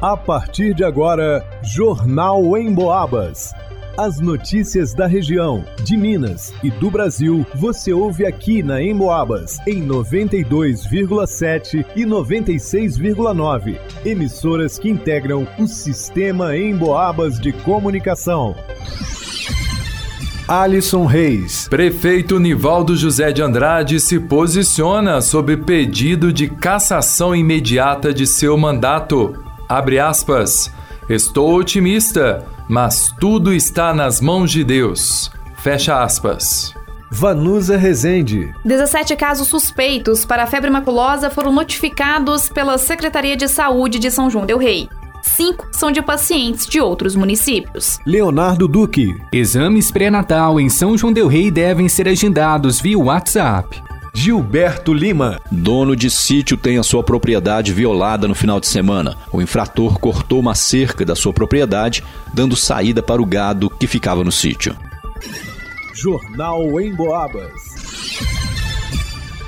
A partir de agora, Jornal em Boabas. As notícias da região, de Minas e do Brasil, você ouve aqui na Emboabas, em 92,7 e 96,9. Emissoras que integram o sistema Emboabas de comunicação. Alisson Reis. Prefeito Nivaldo José de Andrade se posiciona sobre pedido de cassação imediata de seu mandato. Abre aspas. Estou otimista mas tudo está nas mãos de Deus. Fecha aspas. Vanusa Rezende. 17 casos suspeitos para a febre maculosa foram notificados pela Secretaria de Saúde de São João Del Rei. Cinco são de pacientes de outros municípios. Leonardo Duque. Exames pré-natal em São João Del Rei devem ser agendados via WhatsApp. Gilberto Lima. Dono de sítio tem a sua propriedade violada no final de semana. O infrator cortou uma cerca da sua propriedade, dando saída para o gado que ficava no sítio. Jornal em Boabas.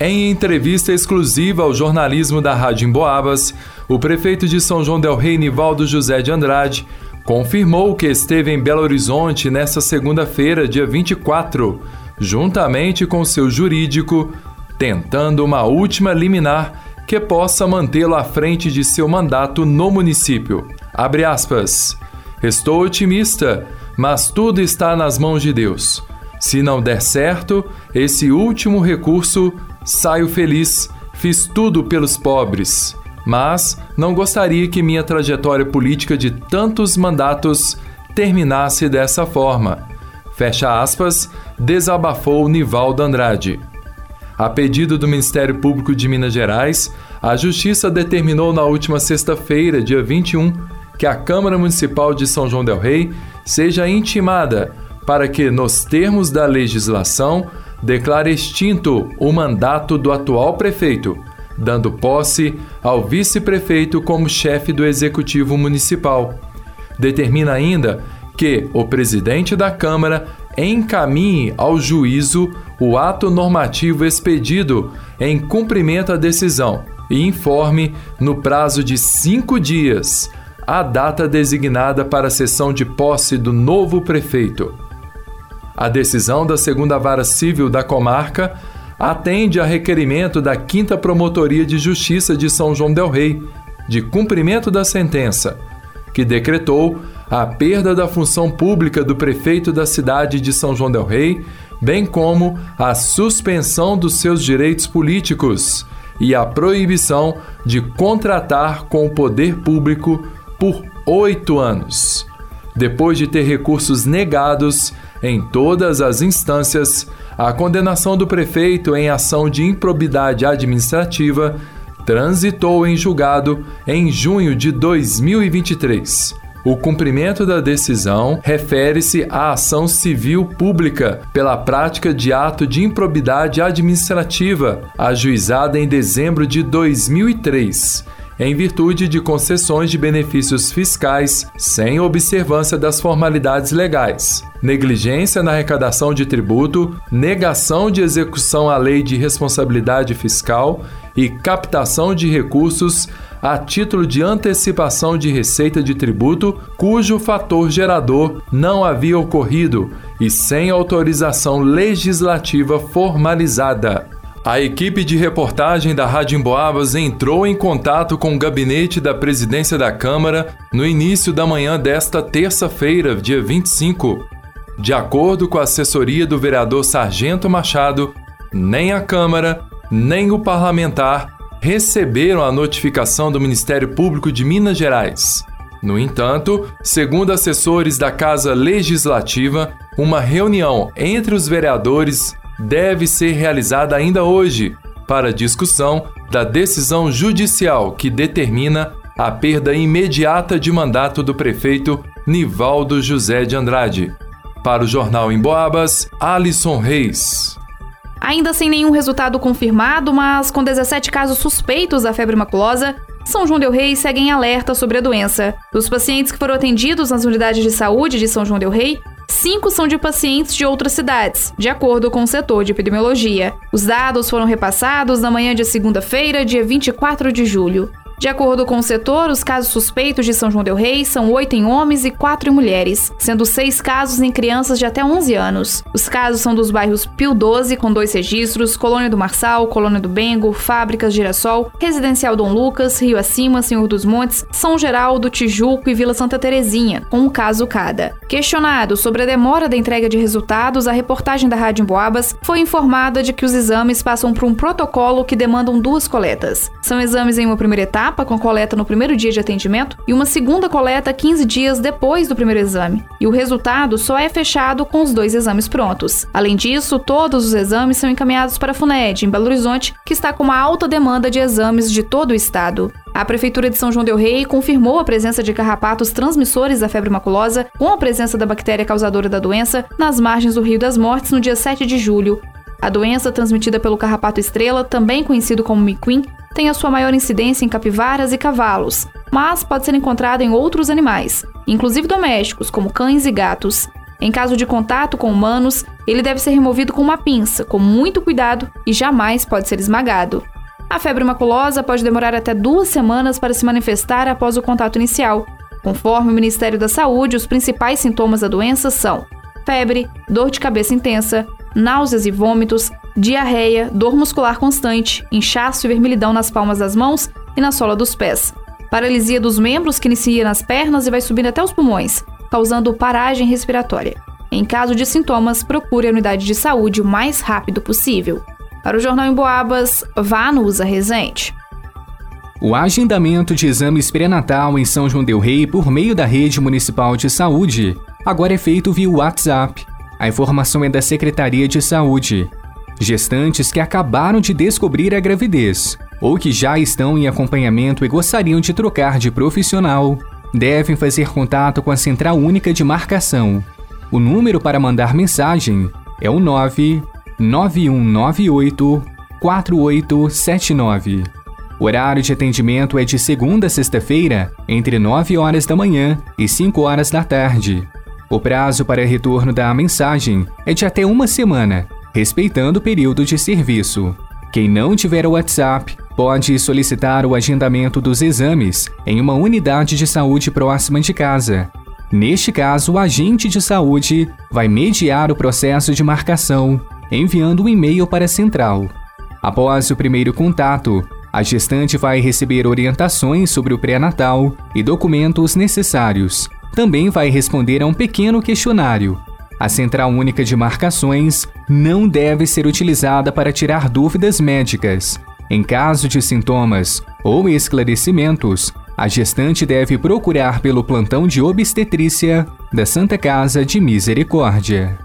Em entrevista exclusiva ao jornalismo da Rádio Emboabas, o prefeito de São João del Rei, Nivaldo José de Andrade, confirmou que esteve em Belo Horizonte nesta segunda-feira, dia 24, juntamente com seu jurídico, tentando uma última liminar que possa mantê-lo à frente de seu mandato no município. Abre aspas. Estou otimista, mas tudo está nas mãos de Deus. Se não der certo, esse último recurso, saio feliz, fiz tudo pelos pobres. Mas não gostaria que minha trajetória política de tantos mandatos terminasse dessa forma. Fecha aspas, desabafou Nivaldo Andrade. A pedido do Ministério Público de Minas Gerais, a Justiça determinou na última sexta-feira, dia 21, que a Câmara Municipal de São João Del Rei seja intimada para que, nos termos da legislação, declare extinto o mandato do atual prefeito, dando posse ao vice-prefeito como chefe do executivo municipal. Determina ainda que o presidente da Câmara encaminhe ao juízo o ato normativo expedido em cumprimento à decisão e informe, no prazo de cinco dias, a data designada para a sessão de posse do novo prefeito. A decisão da segunda vara civil da comarca atende a requerimento da 5 Promotoria de Justiça de São João Del Rei, de cumprimento da sentença, que decretou a perda da função pública do prefeito da cidade de São João Del Rei, bem como a suspensão dos seus direitos políticos e a proibição de contratar com o poder público por oito anos. Depois de ter recursos negados em todas as instâncias, a condenação do prefeito em ação de improbidade administrativa transitou em julgado em junho de 2023. O cumprimento da decisão refere-se à ação civil pública pela prática de ato de improbidade administrativa, ajuizada em dezembro de 2003 em virtude de concessões de benefícios fiscais sem observância das formalidades legais, negligência na arrecadação de tributo, negação de execução à lei de responsabilidade fiscal e captação de recursos a título de antecipação de receita de tributo cujo fator gerador não havia ocorrido e sem autorização legislativa formalizada. A equipe de reportagem da Rádio Emboabas entrou em contato com o gabinete da presidência da Câmara no início da manhã desta terça-feira, dia 25. De acordo com a assessoria do vereador Sargento Machado, nem a Câmara, nem o parlamentar receberam a notificação do Ministério Público de Minas Gerais. No entanto, segundo assessores da Casa Legislativa, uma reunião entre os vereadores deve ser realizada ainda hoje para discussão da decisão judicial que determina a perda imediata de mandato do prefeito Nivaldo José de Andrade. Para o jornal em Boabas, Alisson Reis. Ainda sem nenhum resultado confirmado, mas com 17 casos suspeitos da febre maculosa, São João Del Rei segue em alerta sobre a doença. Dos pacientes que foram atendidos nas unidades de saúde de São João Del Rei, cinco são de pacientes de outras cidades, de acordo com o setor de epidemiologia. Os dados foram repassados na manhã de segunda-feira, dia 24 de julho. De acordo com o setor, os casos suspeitos de São João Del Rei são oito em homens e quatro em mulheres, sendo seis casos em crianças de até 11 anos. Os casos são dos bairros Pio 12, com dois registros, Colônia do Marçal, Colônia do Bengo, Fábricas Girassol, Residencial Dom Lucas, Rio Acima, Senhor dos Montes, São Geraldo, Tijuco e Vila Santa Terezinha, com um caso cada. Questionado sobre a demora da entrega de resultados, a reportagem da Rádio Emboabas foi informada de que os exames passam por um protocolo que demandam duas coletas. São exames em uma primeira etapa etapa com coleta no primeiro dia de atendimento e uma segunda coleta 15 dias depois do primeiro exame. E o resultado só é fechado com os dois exames prontos. Além disso, todos os exames são encaminhados para a FUNED, em Belo Horizonte, que está com uma alta demanda de exames de todo o estado. A Prefeitura de São João Del Rei confirmou a presença de carrapatos transmissores da febre maculosa com a presença da bactéria causadora da doença nas margens do Rio das Mortes no dia 7 de julho. A doença transmitida pelo carrapato estrela, também conhecido como miquim, tem a sua maior incidência em capivaras e cavalos, mas pode ser encontrada em outros animais, inclusive domésticos, como cães e gatos. Em caso de contato com humanos, ele deve ser removido com uma pinça, com muito cuidado e jamais pode ser esmagado. A febre maculosa pode demorar até duas semanas para se manifestar após o contato inicial. Conforme o Ministério da Saúde, os principais sintomas da doença são febre, dor de cabeça intensa, náuseas e vômitos, diarreia, dor muscular constante, inchaço e vermelhidão nas palmas das mãos e na sola dos pés. Paralisia dos membros que inicia nas pernas e vai subindo até os pulmões, causando paragem respiratória. Em caso de sintomas, procure a unidade de saúde o mais rápido possível. Para o Jornal em Boabas, vá no Usa Resente. O agendamento de exames pré-natal em São João del Rei por meio da Rede Municipal de Saúde agora é feito via WhatsApp. A informação é da Secretaria de Saúde. Gestantes que acabaram de descobrir a gravidez ou que já estão em acompanhamento e gostariam de trocar de profissional devem fazer contato com a Central Única de Marcação. O número para mandar mensagem é o 99198 4879. O horário de atendimento é de segunda a sexta-feira, entre 9 horas da manhã e 5 horas da tarde. O prazo para retorno da mensagem é de até uma semana, respeitando o período de serviço. Quem não tiver o WhatsApp pode solicitar o agendamento dos exames em uma unidade de saúde próxima de casa. Neste caso, o agente de saúde vai mediar o processo de marcação, enviando um e-mail para a central. Após o primeiro contato, a gestante vai receber orientações sobre o pré-natal e documentos necessários também vai responder a um pequeno questionário. A Central Única de Marcações não deve ser utilizada para tirar dúvidas médicas. Em caso de sintomas ou esclarecimentos, a gestante deve procurar pelo plantão de obstetrícia da Santa Casa de Misericórdia.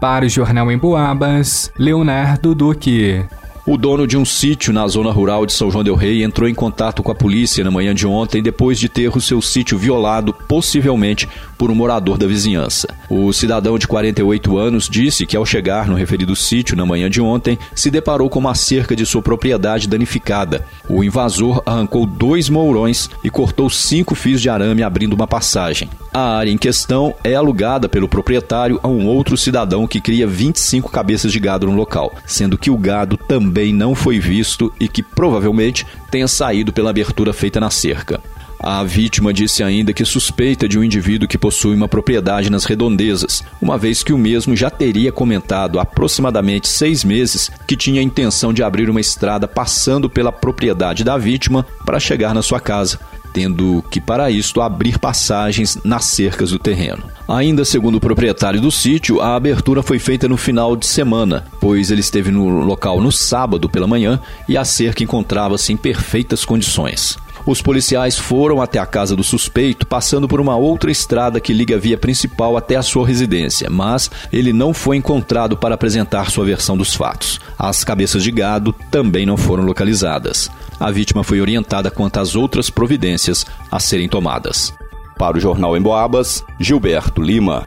Para o Jornal em Boabas, Leonardo Duque. O dono de um sítio na zona rural de São João del Rei entrou em contato com a polícia na manhã de ontem depois de ter o seu sítio violado, possivelmente por um morador da vizinhança. O cidadão de 48 anos disse que ao chegar no referido sítio na manhã de ontem, se deparou com uma cerca de sua propriedade danificada. O invasor arrancou dois mourões e cortou cinco fios de arame abrindo uma passagem. A área em questão é alugada pelo proprietário a um outro cidadão que cria 25 cabeças de gado no local, sendo que o gado também não foi visto e que provavelmente tenha saído pela abertura feita na cerca. A vítima disse ainda que suspeita de um indivíduo que possui uma propriedade nas redondezas, uma vez que o mesmo já teria comentado há aproximadamente seis meses que tinha a intenção de abrir uma estrada passando pela propriedade da vítima para chegar na sua casa, tendo que, para isto, abrir passagens nas cercas do terreno. Ainda segundo o proprietário do sítio, a abertura foi feita no final de semana, pois ele esteve no local no sábado pela manhã e a cerca encontrava-se em perfeitas condições. Os policiais foram até a casa do suspeito, passando por uma outra estrada que liga a via principal até a sua residência, mas ele não foi encontrado para apresentar sua versão dos fatos. As cabeças de gado também não foram localizadas. A vítima foi orientada quanto às outras providências a serem tomadas. Para o Jornal Emboabas, Gilberto Lima.